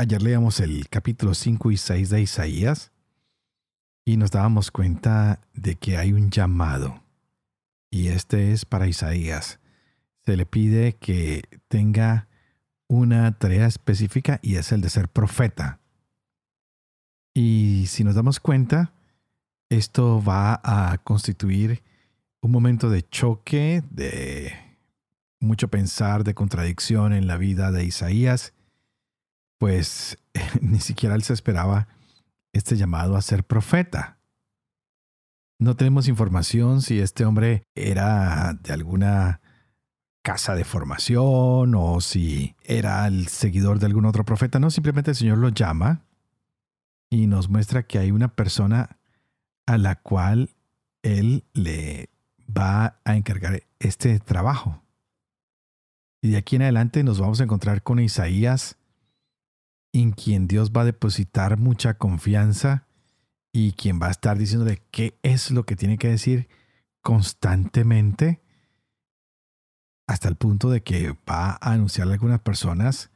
Ayer leíamos el capítulo 5 y 6 de Isaías y nos dábamos cuenta de que hay un llamado. Y este es para Isaías. Se le pide que tenga una tarea específica y es el de ser profeta. Y si nos damos cuenta, esto va a constituir un momento de choque, de mucho pensar, de contradicción en la vida de Isaías, pues ni siquiera él se esperaba este llamado a ser profeta. No tenemos información si este hombre era de alguna casa de formación o si era el seguidor de algún otro profeta. No, simplemente el Señor lo llama y nos muestra que hay una persona a la cual él le va a encargar este trabajo. Y de aquí en adelante nos vamos a encontrar con Isaías, en quien Dios va a depositar mucha confianza y quien va a estar diciéndole qué es lo que tiene que decir constantemente, hasta el punto de que va a anunciarle a algunas personas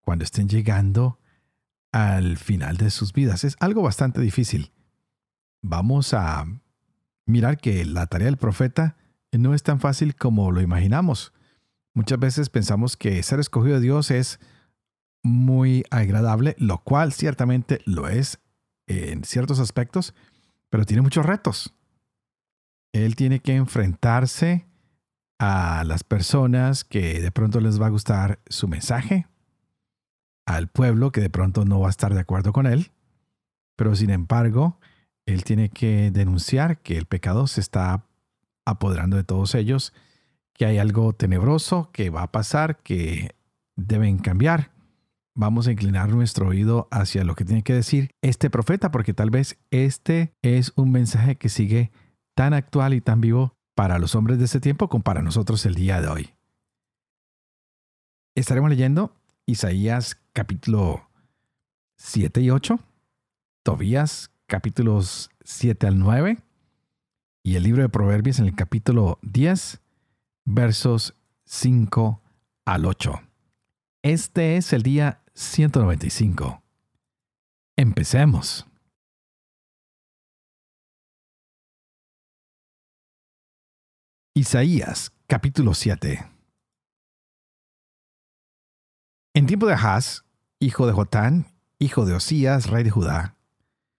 cuando estén llegando al final de sus vidas. Es algo bastante difícil. Vamos a mirar que la tarea del profeta no es tan fácil como lo imaginamos. Muchas veces pensamos que ser escogido de Dios es muy agradable, lo cual ciertamente lo es en ciertos aspectos, pero tiene muchos retos. Él tiene que enfrentarse a las personas que de pronto les va a gustar su mensaje, al pueblo que de pronto no va a estar de acuerdo con él, pero sin embargo, él tiene que denunciar que el pecado se está apoderando de todos ellos, que hay algo tenebroso que va a pasar, que deben cambiar. Vamos a inclinar nuestro oído hacia lo que tiene que decir este profeta, porque tal vez este es un mensaje que sigue tan actual y tan vivo para los hombres de ese tiempo como para nosotros el día de hoy. Estaremos leyendo Isaías capítulo 7 y 8, Tobías capítulos 7 al 9 y el libro de Proverbios en el capítulo 10, versos 5 al 8. Este es el día 195. Empecemos. Isaías capítulo 7 En tiempo de Ahaz, hijo de Jotán, hijo de Osías, rey de Judá,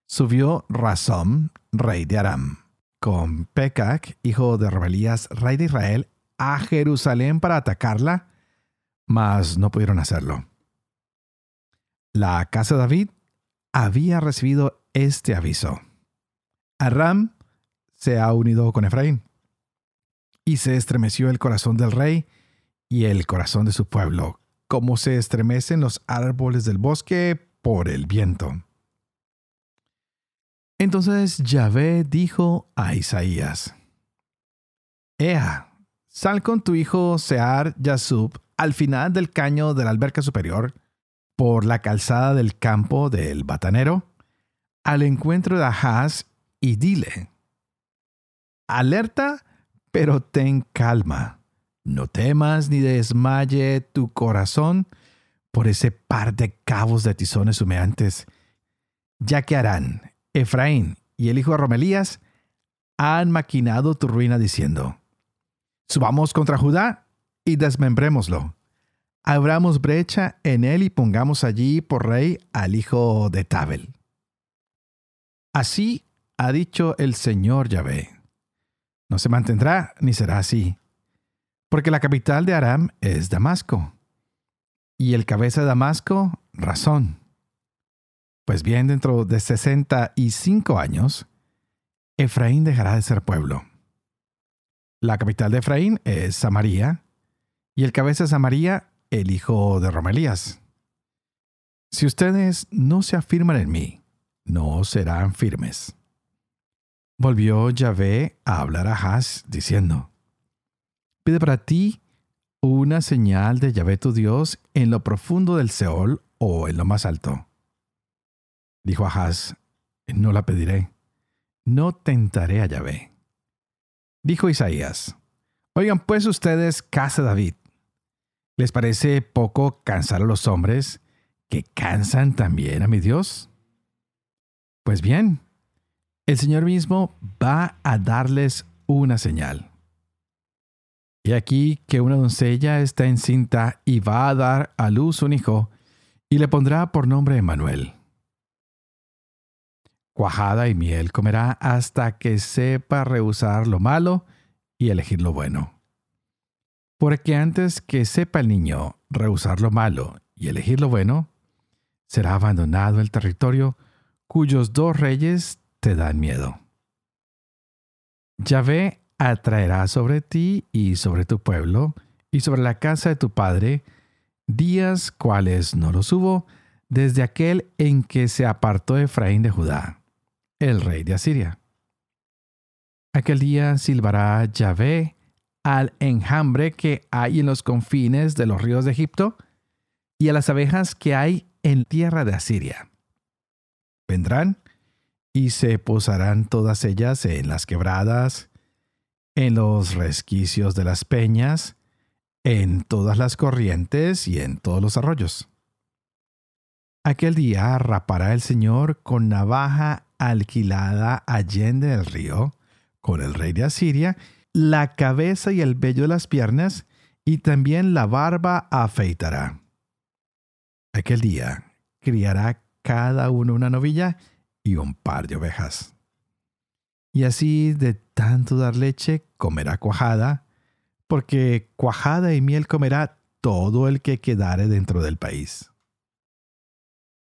subió Razom, rey de Aram, con Pecac, hijo de Rebelías, rey de Israel, a Jerusalén para atacarla, mas no pudieron hacerlo. La casa de David había recibido este aviso. Aram se ha unido con Efraín. Y se estremeció el corazón del rey y el corazón de su pueblo, como se estremecen los árboles del bosque por el viento. Entonces Yahvé dijo a Isaías, Ea, sal con tu hijo Sear Yasub al final del caño de la alberca superior, por la calzada del campo del batanero, al encuentro de Ahaz y dile, alerta, pero ten calma, no temas ni desmaye tu corazón por ese par de cabos de tizones humeantes, ya que harán Efraín y el hijo de Romelías han maquinado tu ruina diciendo, subamos contra Judá y desmembrémoslo. Abramos brecha en él y pongamos allí por rey al hijo de Tabel. Así ha dicho el Señor Yahvé. No se mantendrá ni será así, porque la capital de Aram es Damasco, y el cabeza de Damasco, Razón. Pues bien, dentro de sesenta y cinco años, Efraín dejará de ser pueblo. La capital de Efraín es Samaria, y el cabeza de Samaria, el hijo de Romelías. Si ustedes no se afirman en mí, no serán firmes. Volvió Yahvé a hablar a Haz, diciendo, Pide para ti una señal de Yahvé tu Dios en lo profundo del Seol o en lo más alto. Dijo Ahaz, no la pediré, no tentaré a Yahvé. Dijo Isaías, Oigan pues ustedes, casa David, ¿les parece poco cansar a los hombres que cansan también a mi Dios? Pues bien, el Señor mismo va a darles una señal. Y aquí que una doncella está encinta y va a dar a luz un hijo, y le pondrá por nombre Emanuel. Cuajada y miel comerá hasta que sepa rehusar lo malo y elegir lo bueno. Porque antes que sepa el niño rehusar lo malo y elegir lo bueno, será abandonado el territorio cuyos dos reyes te dan miedo. Yahvé atraerá sobre ti y sobre tu pueblo y sobre la casa de tu padre días cuales no los hubo desde aquel en que se apartó Efraín de Judá, el rey de Asiria. Aquel día silbará Yahvé al enjambre que hay en los confines de los ríos de Egipto y a las abejas que hay en tierra de Asiria. Vendrán y se posarán todas ellas en las quebradas, en los resquicios de las peñas, en todas las corrientes y en todos los arroyos. Aquel día rapará el Señor con navaja alquilada allende el río, con el rey de Asiria, la cabeza y el vello de las piernas, y también la barba afeitará. Aquel día criará cada uno una novilla y un par de ovejas. Y así de tanto dar leche comerá cuajada, porque cuajada y miel comerá todo el que quedare dentro del país.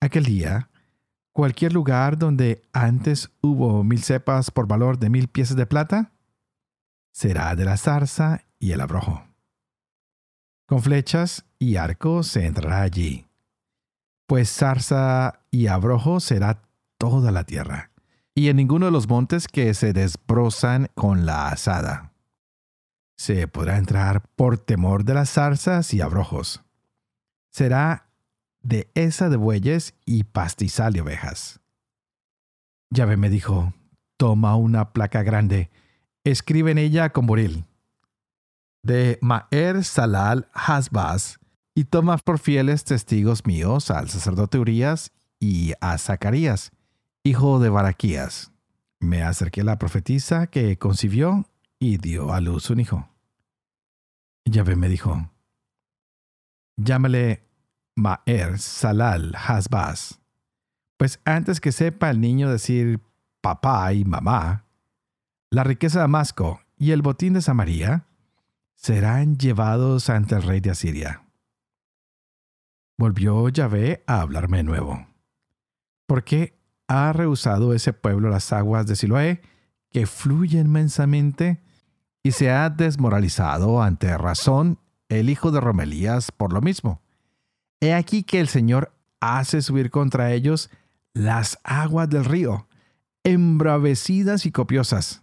Aquel día, cualquier lugar donde antes hubo mil cepas por valor de mil piezas de plata, será de la zarza y el abrojo. Con flechas y arcos se entrará allí pues zarza y abrojo será toda la tierra, y en ninguno de los montes que se desbrozan con la asada. Se podrá entrar por temor de las zarzas y abrojos. Será de esa de bueyes y pastizal de ovejas. Yahvé me dijo, toma una placa grande, escribe en ella con buril. De Maer Salal Hasbaz, y toma por fieles testigos míos al sacerdote Urias y a Zacarías, hijo de Baraquías. Me acerqué a la profetisa que concibió y dio a luz un hijo. Yahvé me dijo, llámale Maer Salal Hasbaz, pues antes que sepa el niño decir papá y mamá, la riqueza de Damasco y el botín de Samaria serán llevados ante el rey de Asiria volvió Yahvé a hablarme de nuevo. ¿Por qué ha rehusado ese pueblo las aguas de Siloé, que fluyen inmensamente, y se ha desmoralizado ante razón el hijo de Romelías por lo mismo? He aquí que el Señor hace subir contra ellos las aguas del río, embravecidas y copiosas.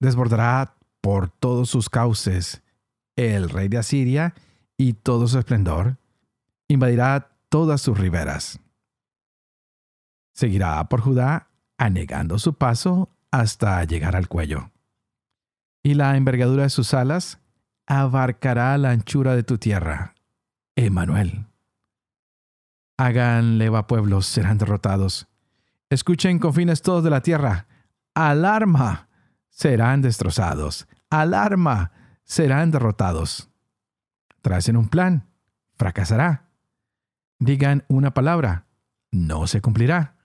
Desbordará por todos sus cauces el rey de Asiria y todo su esplendor, invadirá todas sus riberas. Seguirá por Judá, anegando su paso hasta llegar al cuello. Y la envergadura de sus alas abarcará la anchura de tu tierra, Emanuel. Hagan leva pueblos, serán derrotados. Escuchen confines todos de la tierra. Alarma, serán destrozados. Alarma, serán derrotados. Tracen un plan, fracasará digan una palabra, no se cumplirá,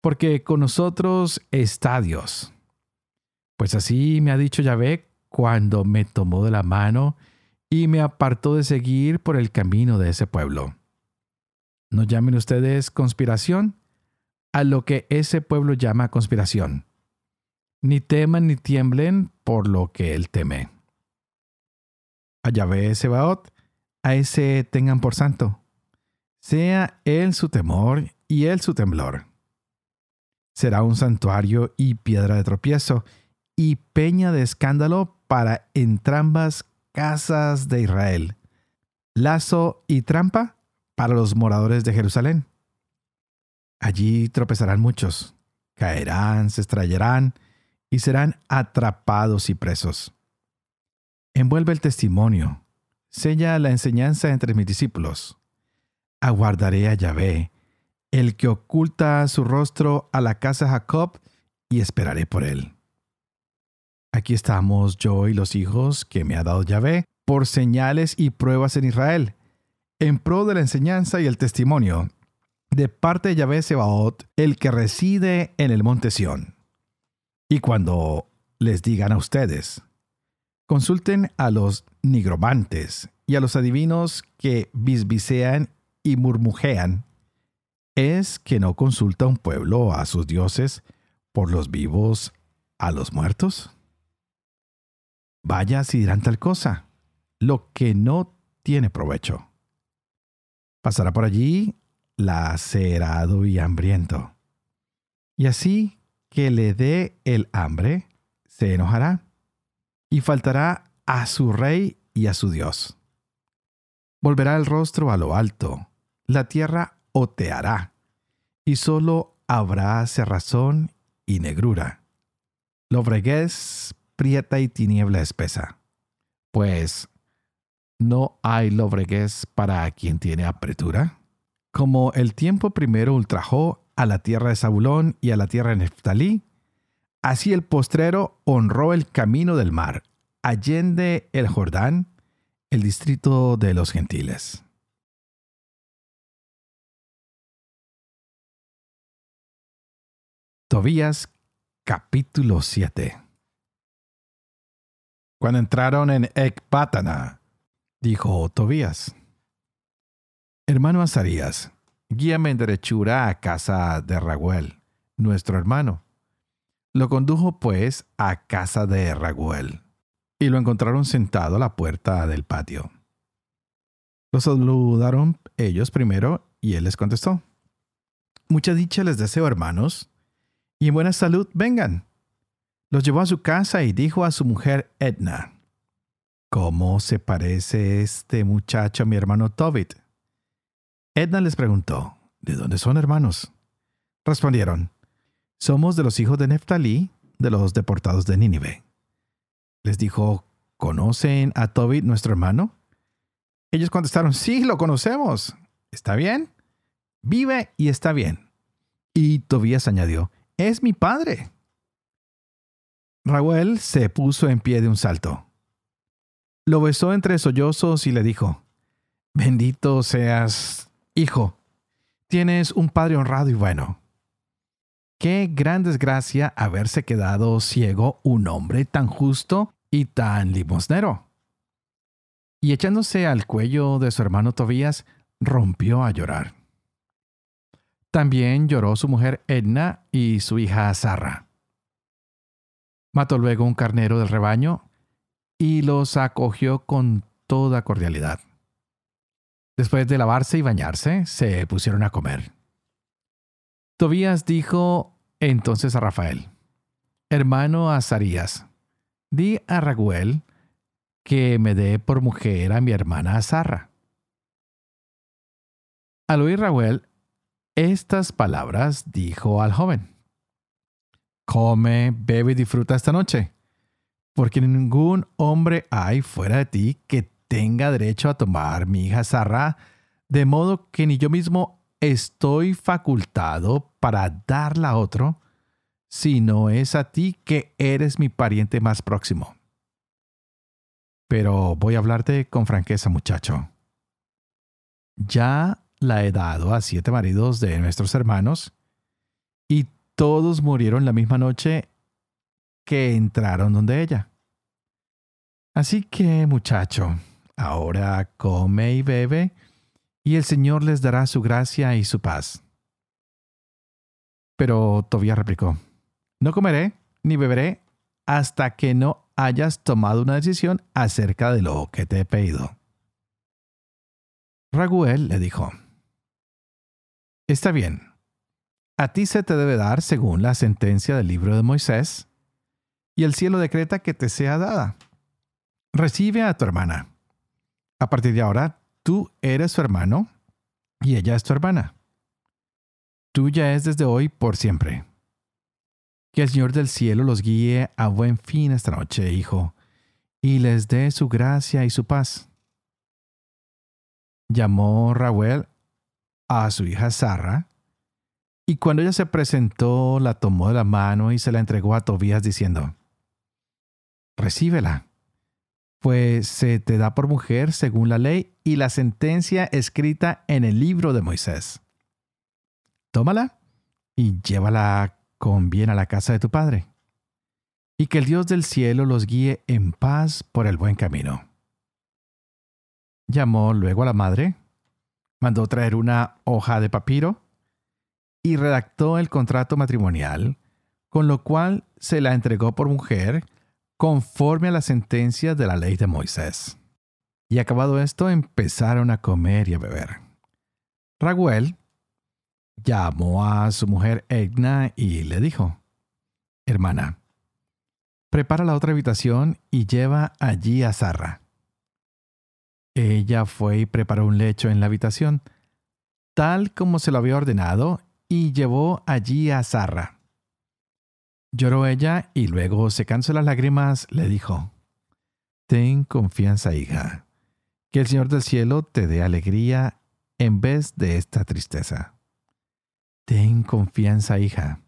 porque con nosotros está Dios. Pues así me ha dicho Yahvé cuando me tomó de la mano y me apartó de seguir por el camino de ese pueblo. No llamen ustedes conspiración a lo que ese pueblo llama conspiración. Ni teman ni tiemblen por lo que él teme. A Yahvé Sebaot, a ese tengan por santo sea él su temor y él su temblor. Será un santuario y piedra de tropiezo y peña de escándalo para entrambas casas de Israel, lazo y trampa para los moradores de Jerusalén. Allí tropezarán muchos, caerán, se estrellarán y serán atrapados y presos. Envuelve el testimonio, sella la enseñanza entre mis discípulos. Aguardaré a Yahvé, el que oculta su rostro a la casa Jacob, y esperaré por él. Aquí estamos yo y los hijos que me ha dado Yahvé por señales y pruebas en Israel, en pro de la enseñanza y el testimonio, de parte de Yahvé Sebaot, el que reside en el monte Sión. Y cuando les digan a ustedes, consulten a los nigromantes y a los adivinos que bisbisean y murmujean, es que no consulta un pueblo a sus dioses por los vivos a los muertos. Vaya si dirán tal cosa, lo que no tiene provecho. Pasará por allí lacerado y hambriento. Y así que le dé el hambre, se enojará y faltará a su rey y a su Dios. Volverá el rostro a lo alto, la tierra oteará, y solo habrá cerrazón y negrura. Lobreguez prieta y tiniebla espesa. Pues, ¿no hay lobreguez para quien tiene apretura? Como el tiempo primero ultrajó a la tierra de Zabulón y a la tierra de Neftalí, así el postrero honró el camino del mar, allende el Jordán, el distrito de los gentiles. Tobías capítulo 7 Cuando entraron en Ecpátana, dijo Tobías, Hermano Azarías, guíame en derechura a casa de Raguel, nuestro hermano. Lo condujo pues a casa de Raguel, y lo encontraron sentado a la puerta del patio. Lo saludaron ellos primero, y él les contestó. Mucha dicha les deseo, hermanos, y en buena salud vengan. Los llevó a su casa y dijo a su mujer Edna, ¿Cómo se parece este muchacho a mi hermano Tobit? Edna les preguntó, ¿de dónde son hermanos? Respondieron, somos de los hijos de Neftalí, de los deportados de Nínive. Les dijo, ¿conocen a Tobit, nuestro hermano? Ellos contestaron, sí, lo conocemos. ¿Está bien? Vive y está bien. Y Tobías añadió, es mi padre. Raúl se puso en pie de un salto. Lo besó entre sollozos y le dijo, Bendito seas Hijo, tienes un padre honrado y bueno. Qué gran desgracia haberse quedado ciego un hombre tan justo y tan limosnero. Y echándose al cuello de su hermano Tobías, rompió a llorar. También lloró su mujer Edna y su hija Sarra. Mató luego un carnero del rebaño y los acogió con toda cordialidad. Después de lavarse y bañarse, se pusieron a comer. Tobías dijo entonces a Rafael, Hermano Azarías, di a Raguel que me dé por mujer a mi hermana Azarra. Al oír Raguel estas palabras, dijo al joven, Come, bebe y disfruta esta noche, porque ningún hombre hay fuera de ti que tenga derecho a tomar mi hija Sarra, de modo que ni yo mismo estoy facultado para darla a otro, sino es a ti que eres mi pariente más próximo. Pero voy a hablarte con franqueza, muchacho. Ya la he dado a siete maridos de nuestros hermanos, y todos murieron la misma noche que entraron donde ella. Así que, muchacho, Ahora come y bebe, y el Señor les dará su gracia y su paz. Pero Tobías replicó, No comeré ni beberé hasta que no hayas tomado una decisión acerca de lo que te he pedido. Raguel le dijo, Está bien. A ti se te debe dar según la sentencia del libro de Moisés, y el cielo decreta que te sea dada. Recibe a tu hermana. A partir de ahora, tú eres su hermano y ella es tu hermana. Tuya es desde hoy por siempre. Que el Señor del cielo los guíe a buen fin esta noche, hijo, y les dé su gracia y su paz. Llamó Raúl a su hija Sara, y cuando ella se presentó, la tomó de la mano y se la entregó a Tobías diciendo, Recíbela, pues se te da por mujer según la ley y la sentencia escrita en el libro de Moisés. Tómala y llévala con bien a la casa de tu padre, y que el Dios del cielo los guíe en paz por el buen camino. Llamó luego a la madre, mandó traer una hoja de papiro y redactó el contrato matrimonial, con lo cual se la entregó por mujer conforme a la sentencia de la ley de Moisés. Y acabado esto, empezaron a comer y a beber. Raguel llamó a su mujer Egna y le dijo, Hermana, prepara la otra habitación y lleva allí a Zarra. Ella fue y preparó un lecho en la habitación, tal como se lo había ordenado, y llevó allí a Zarra. Lloró ella y luego, secándose las lágrimas, le dijo, Ten confianza, hija, que el Señor del cielo te dé alegría en vez de esta tristeza. Ten confianza, hija.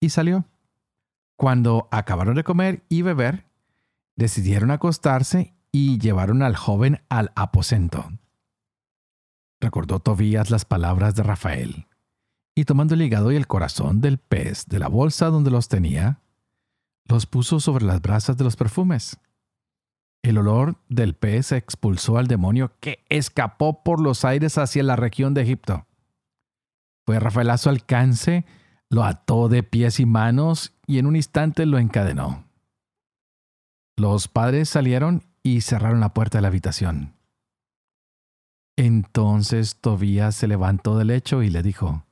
Y salió. Cuando acabaron de comer y beber, decidieron acostarse y llevaron al joven al aposento. Recordó Tobías las palabras de Rafael, y tomando el hígado y el corazón del pez de la bolsa donde los tenía, los puso sobre las brasas de los perfumes. El olor del pez expulsó al demonio que escapó por los aires hacia la región de Egipto. Fue Rafael a su alcance, lo ató de pies y manos y en un instante lo encadenó. Los padres salieron y cerraron la puerta de la habitación. Entonces Tobías se levantó del lecho y le dijo,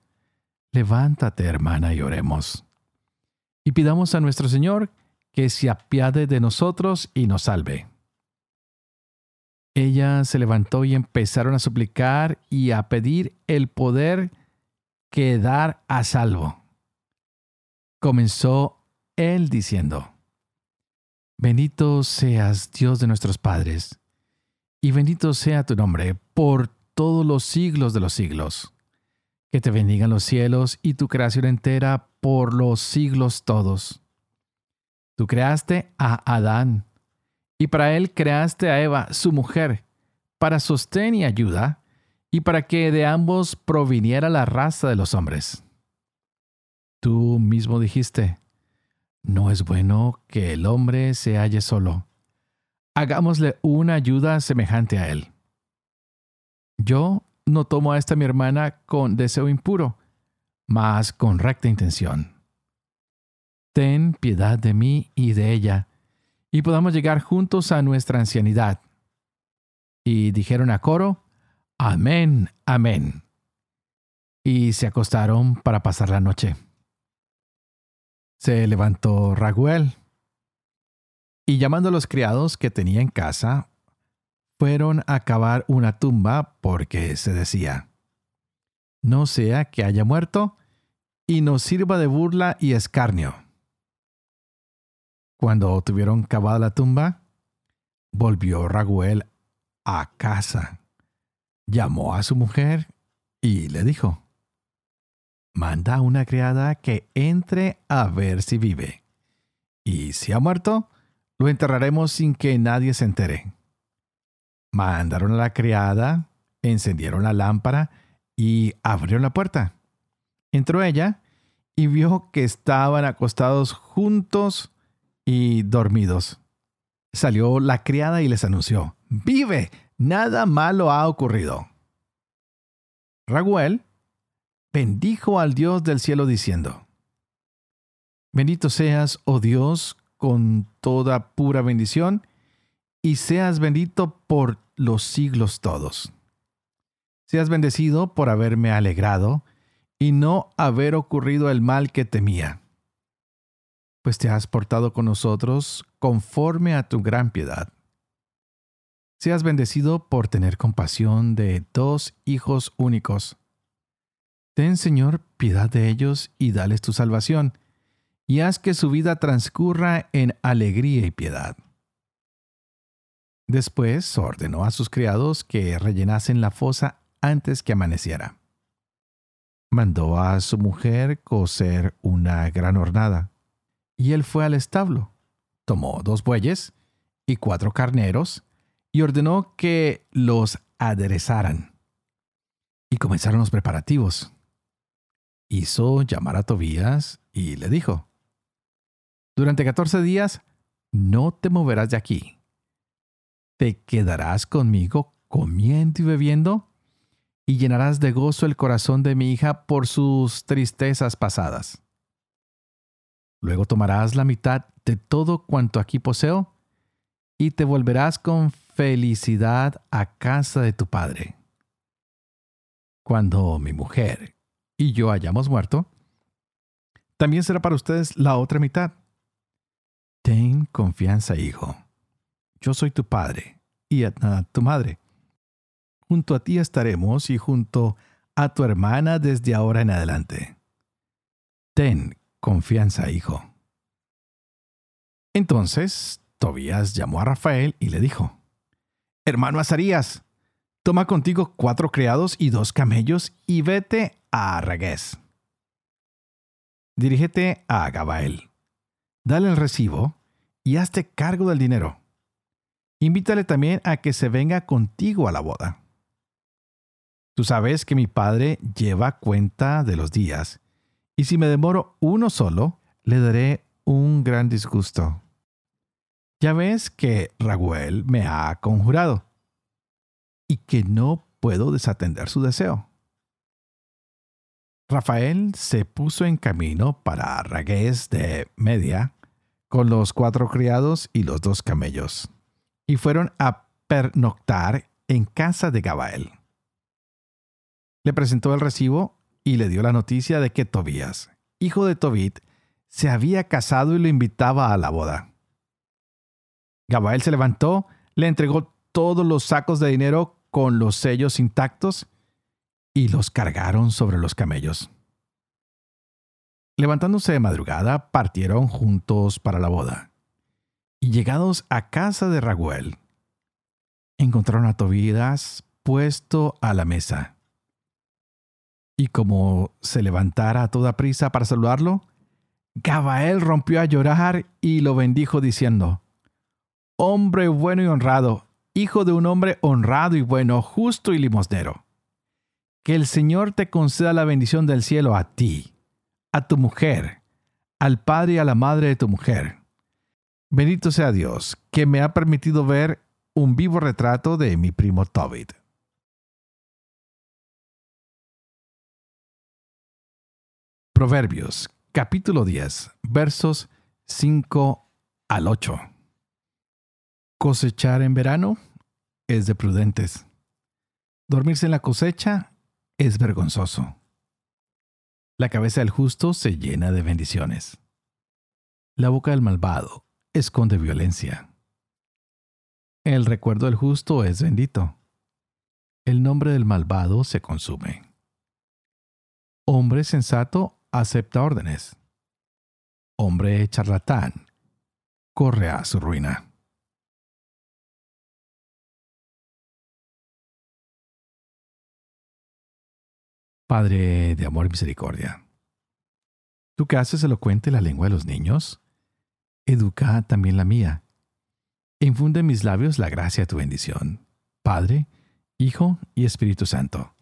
Levántate, hermana, y oremos. Y pidamos a nuestro Señor que se apiade de nosotros y nos salve. Ella se levantó y empezaron a suplicar y a pedir el poder quedar a salvo. Comenzó él diciendo, Bendito seas Dios de nuestros padres, y bendito sea tu nombre por todos los siglos de los siglos. Que te bendigan los cielos y tu creación entera por los siglos todos. Tú creaste a Adán, y para él creaste a Eva, su mujer, para sostén y ayuda, y para que de ambos proviniera la raza de los hombres. Tú mismo dijiste, no es bueno que el hombre se halle solo. Hagámosle una ayuda semejante a él. Yo no tomo a esta mi hermana con deseo impuro, mas con recta intención. Ten piedad de mí y de ella, y podamos llegar juntos a nuestra ancianidad. Y dijeron a coro, Amén, amén. Y se acostaron para pasar la noche. Se levantó Raguel y llamando a los criados que tenía en casa, fueron a cavar una tumba porque se decía, no sea que haya muerto y nos sirva de burla y escarnio. Cuando tuvieron cavada la tumba, volvió Raguel a casa llamó a su mujer y le dijo, manda a una criada que entre a ver si vive. Y si ha muerto, lo enterraremos sin que nadie se entere. Mandaron a la criada, encendieron la lámpara y abrieron la puerta. Entró ella y vio que estaban acostados juntos y dormidos. Salió la criada y les anunció, ¡Vive! nada malo ha ocurrido. Raguel bendijo al Dios del cielo diciendo, Bendito seas, oh Dios, con toda pura bendición, y seas bendito por los siglos todos. Seas bendecido por haberme alegrado y no haber ocurrido el mal que temía. Pues te has portado con nosotros conforme a tu gran piedad. Seas bendecido por tener compasión de dos hijos únicos. Ten, Señor, piedad de ellos y dales tu salvación, y haz que su vida transcurra en alegría y piedad. Después ordenó a sus criados que rellenasen la fosa antes que amaneciera. Mandó a su mujer coser una gran hornada, y él fue al establo, tomó dos bueyes y cuatro carneros, y ordenó que los aderezaran. Y comenzaron los preparativos. Hizo llamar a Tobías y le dijo, Durante catorce días no te moverás de aquí. Te quedarás conmigo comiendo y bebiendo y llenarás de gozo el corazón de mi hija por sus tristezas pasadas. Luego tomarás la mitad de todo cuanto aquí poseo y te volverás con felicidad a casa de tu padre. Cuando mi mujer y yo hayamos muerto, también será para ustedes la otra mitad. Ten confianza, hijo. Yo soy tu padre y Edna tu madre junto a ti estaremos y junto a tu hermana desde ahora en adelante. Ten confianza, hijo. Entonces Tobías llamó a Rafael y le dijo, Hermano Azarías, toma contigo cuatro criados y dos camellos y vete a Ragués. Dirígete a Gabael. Dale el recibo y hazte cargo del dinero. Invítale también a que se venga contigo a la boda. Tú sabes que mi padre lleva cuenta de los días, y si me demoro uno solo, le daré un gran disgusto. Ya ves que Raguel me ha conjurado, y que no puedo desatender su deseo. Rafael se puso en camino para Ragués de Media con los cuatro criados y los dos camellos, y fueron a pernoctar en casa de Gabael le presentó el recibo y le dio la noticia de que Tobías, hijo de Tobit, se había casado y lo invitaba a la boda. Gabael se levantó, le entregó todos los sacos de dinero con los sellos intactos y los cargaron sobre los camellos. Levantándose de madrugada, partieron juntos para la boda. Y llegados a casa de Raguel, encontraron a Tobías puesto a la mesa y como se levantara a toda prisa para saludarlo, Gabael rompió a llorar y lo bendijo diciendo, Hombre bueno y honrado, hijo de un hombre honrado y bueno, justo y limosnero. Que el Señor te conceda la bendición del cielo a ti, a tu mujer, al padre y a la madre de tu mujer. Bendito sea Dios, que me ha permitido ver un vivo retrato de mi primo Tobit. Proverbios capítulo 10 versos 5 al 8. Cosechar en verano es de prudentes. Dormirse en la cosecha es vergonzoso. La cabeza del justo se llena de bendiciones. La boca del malvado esconde violencia. El recuerdo del justo es bendito. El nombre del malvado se consume. Hombre sensato acepta órdenes. Hombre charlatán corre a su ruina. Padre de amor y misericordia, tú que haces elocuente la lengua de los niños, educa también la mía. Infunde en mis labios la gracia de tu bendición, Padre, Hijo y Espíritu Santo.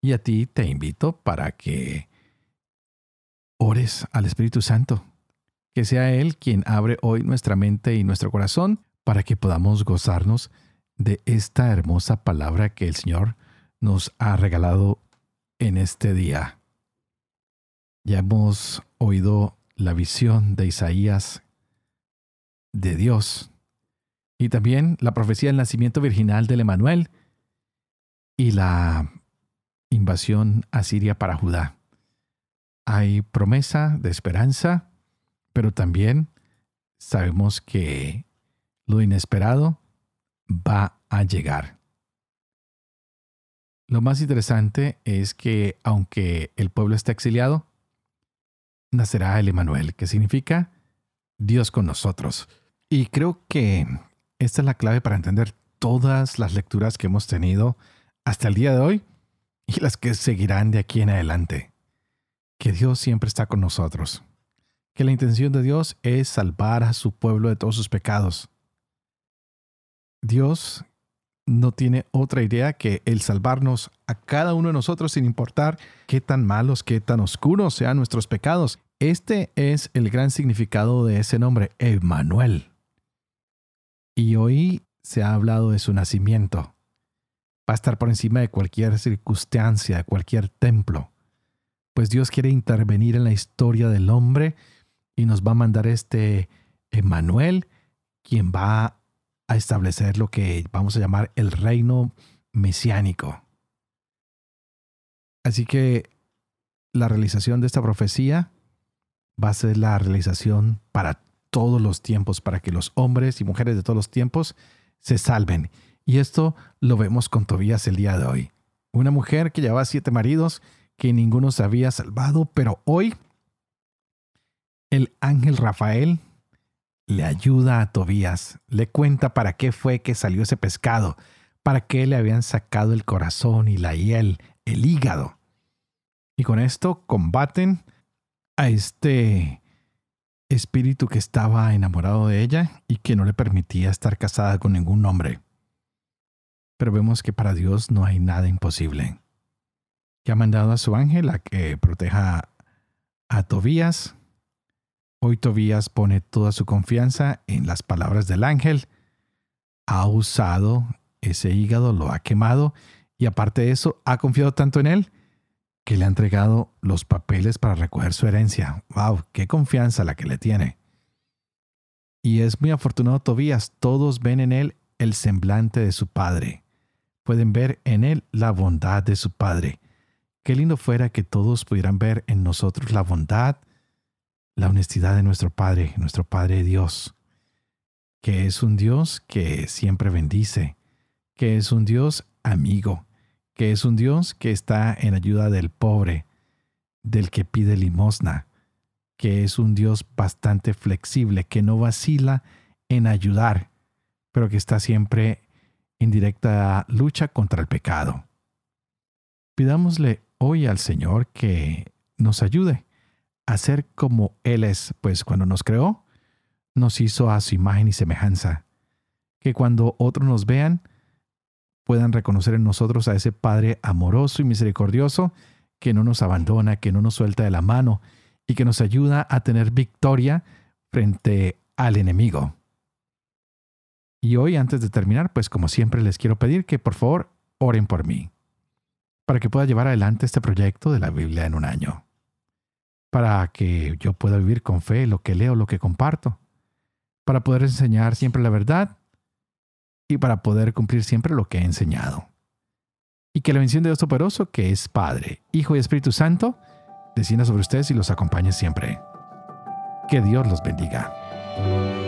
Y a ti te invito para que ores al Espíritu Santo, que sea Él quien abre hoy nuestra mente y nuestro corazón para que podamos gozarnos de esta hermosa palabra que el Señor nos ha regalado en este día. Ya hemos oído la visión de Isaías de Dios y también la profecía del nacimiento virginal del Emanuel y la invasión asiria para Judá. Hay promesa de esperanza, pero también sabemos que lo inesperado va a llegar. Lo más interesante es que aunque el pueblo está exiliado, nacerá el Emanuel, que significa Dios con nosotros. Y creo que esta es la clave para entender todas las lecturas que hemos tenido hasta el día de hoy y las que seguirán de aquí en adelante. Que Dios siempre está con nosotros. Que la intención de Dios es salvar a su pueblo de todos sus pecados. Dios no tiene otra idea que el salvarnos a cada uno de nosotros sin importar qué tan malos, qué tan oscuros sean nuestros pecados. Este es el gran significado de ese nombre, Emmanuel. Y hoy se ha hablado de su nacimiento. Va a estar por encima de cualquier circunstancia, de cualquier templo. Pues Dios quiere intervenir en la historia del hombre y nos va a mandar este Emmanuel, quien va a establecer lo que vamos a llamar el reino mesiánico. Así que la realización de esta profecía va a ser la realización para todos los tiempos, para que los hombres y mujeres de todos los tiempos se salven. Y esto lo vemos con Tobías el día de hoy. Una mujer que llevaba siete maridos, que ninguno se había salvado, pero hoy el ángel Rafael le ayuda a Tobías, le cuenta para qué fue que salió ese pescado, para qué le habían sacado el corazón y la hiel, el hígado. Y con esto combaten a este espíritu que estaba enamorado de ella y que no le permitía estar casada con ningún hombre. Pero vemos que para Dios no hay nada imposible. Que ha mandado a su ángel a que proteja a Tobías. Hoy Tobías pone toda su confianza en las palabras del ángel. Ha usado ese hígado, lo ha quemado y aparte de eso ha confiado tanto en él que le ha entregado los papeles para recoger su herencia. ¡Wow! ¡Qué confianza la que le tiene! Y es muy afortunado Tobías. Todos ven en él el semblante de su padre. Pueden ver en él la bondad de su padre. Qué lindo fuera que todos pudieran ver en nosotros la bondad, la honestidad de nuestro Padre, nuestro Padre Dios, que es un Dios que siempre bendice, que es un Dios amigo, que es un Dios que está en ayuda del pobre, del que pide limosna, que es un Dios bastante flexible, que no vacila en ayudar, pero que está siempre en directa lucha contra el pecado. Pidámosle hoy al Señor que nos ayude a ser como Él es, pues cuando nos creó, nos hizo a su imagen y semejanza, que cuando otros nos vean, puedan reconocer en nosotros a ese Padre amoroso y misericordioso que no nos abandona, que no nos suelta de la mano y que nos ayuda a tener victoria frente al enemigo. Y hoy, antes de terminar, pues como siempre les quiero pedir que por favor oren por mí, para que pueda llevar adelante este proyecto de la Biblia en un año, para que yo pueda vivir con fe lo que leo, lo que comparto, para poder enseñar siempre la verdad y para poder cumplir siempre lo que he enseñado. Y que la bendición de Dios Todopoderoso, que es Padre, Hijo y Espíritu Santo, descienda sobre ustedes y los acompañe siempre. Que Dios los bendiga.